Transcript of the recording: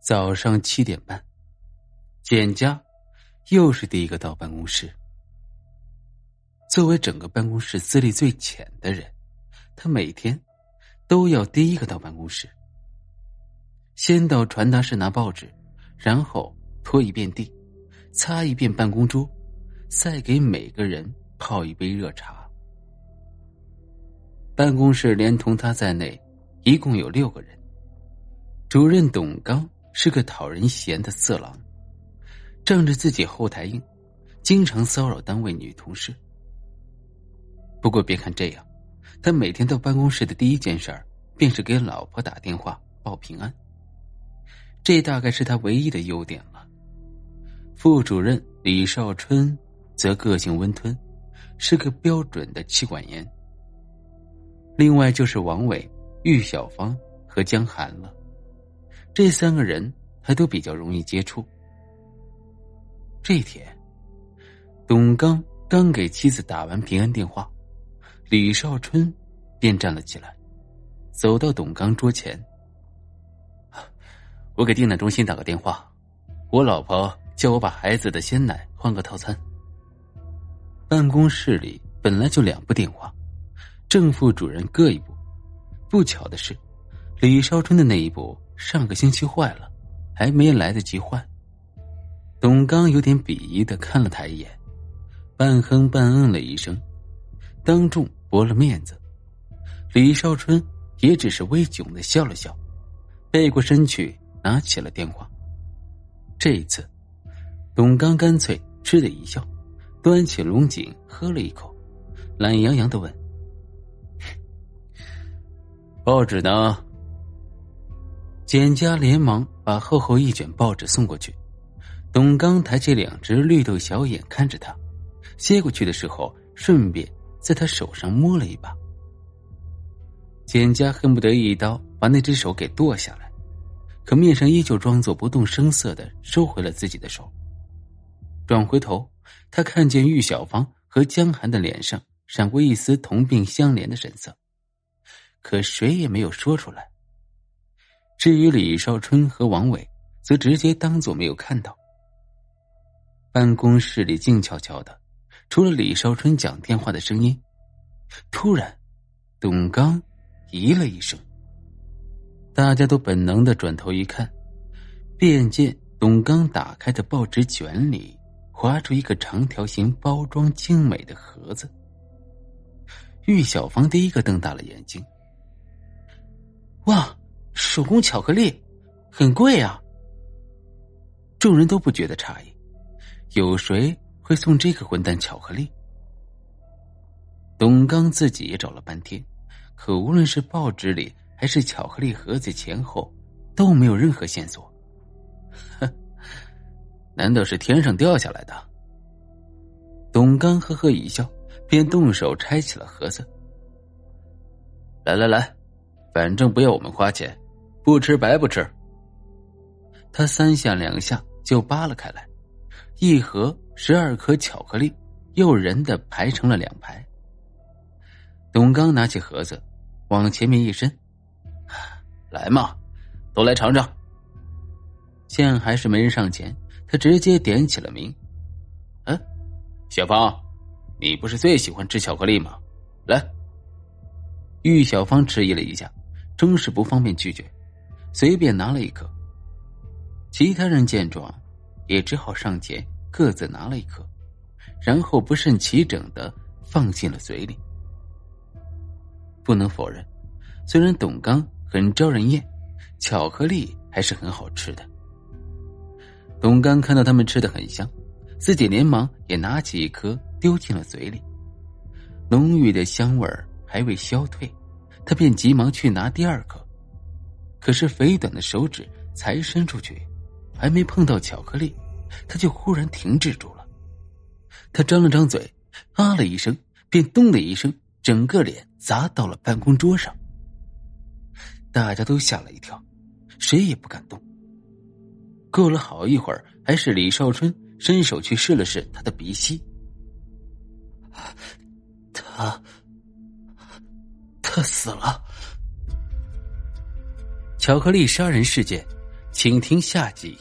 早上七点半，简家又是第一个到办公室。作为整个办公室资历最浅的人，他每天都要第一个到办公室，先到传达室拿报纸，然后拖一遍地，擦一遍办公桌，再给每个人泡一杯热茶。办公室连同他在内，一共有六个人。主任董刚。是个讨人嫌的色狼，仗着自己后台硬，经常骚扰单位女同事。不过别看这样，他每天到办公室的第一件事儿便是给老婆打电话报平安。这大概是他唯一的优点了。副主任李少春则个性温吞，是个标准的妻管严。另外就是王伟、玉小芳和江寒了。这三个人还都比较容易接触。这一天，董刚刚给妻子打完平安电话，李少春便站了起来，走到董刚桌前：“我给订奶中心打个电话，我老婆叫我把孩子的鲜奶换个套餐。”办公室里本来就两部电话，正副主任各一部。不巧的是，李少春的那一部。上个星期坏了，还没来得及换。董刚有点鄙夷的看了他一眼，半哼半嗯了一声，当众驳了面子。李少春也只是微窘的笑了笑，背过身去拿起了电话。这一次，董刚干脆嗤的一笑，端起龙井喝了一口，懒洋洋的问：“报纸呢？”简家连忙把厚厚一卷报纸送过去，董刚抬起两只绿豆小眼看着他，接过去的时候顺便在他手上摸了一把。简家恨不得一刀把那只手给剁下来，可面上依旧装作不动声色的收回了自己的手。转回头，他看见玉小芳和江寒的脸上闪过一丝同病相怜的神色，可谁也没有说出来。至于李少春和王伟，则直接当做没有看到。办公室里静悄悄的，除了李少春讲电话的声音。突然，董刚咦了一声，大家都本能的转头一看，便见董刚打开的报纸卷里划出一个长条形、包装精美的盒子。玉小芳第一个瞪大了眼睛，哇！手工巧克力，很贵啊。众人都不觉得诧异，有谁会送这个混蛋巧克力？董刚自己也找了半天，可无论是报纸里还是巧克力盒子前后，都没有任何线索。哼，难道是天上掉下来的？董刚呵呵一笑，便动手拆起了盒子。来来来，反正不要我们花钱。不吃白不吃。他三下两下就扒了开来，一盒十二颗巧克力，诱人的排成了两排。董刚拿起盒子，往前面一伸：“来嘛，都来尝尝。”见还是没人上前，他直接点起了名：“嗯，小芳，你不是最喜欢吃巧克力吗？来。”玉小芳迟疑了一下，终是不方便拒绝。随便拿了一颗，其他人见状，也只好上前各自拿了一颗，然后不甚齐整的放进了嘴里。不能否认，虽然董刚很招人厌，巧克力还是很好吃的。董刚看到他们吃的很香，自己连忙也拿起一颗丢进了嘴里，浓郁的香味还未消退，他便急忙去拿第二颗。可是肥短的手指才伸出去，还没碰到巧克力，他就忽然停滞住了。他张了张嘴，啊了一声，便咚的一声，整个脸砸到了办公桌上。大家都吓了一跳，谁也不敢动。过了好一会儿，还是李少春伸手去试了试他的鼻息。他，他死了。巧克力杀人事件请听下集。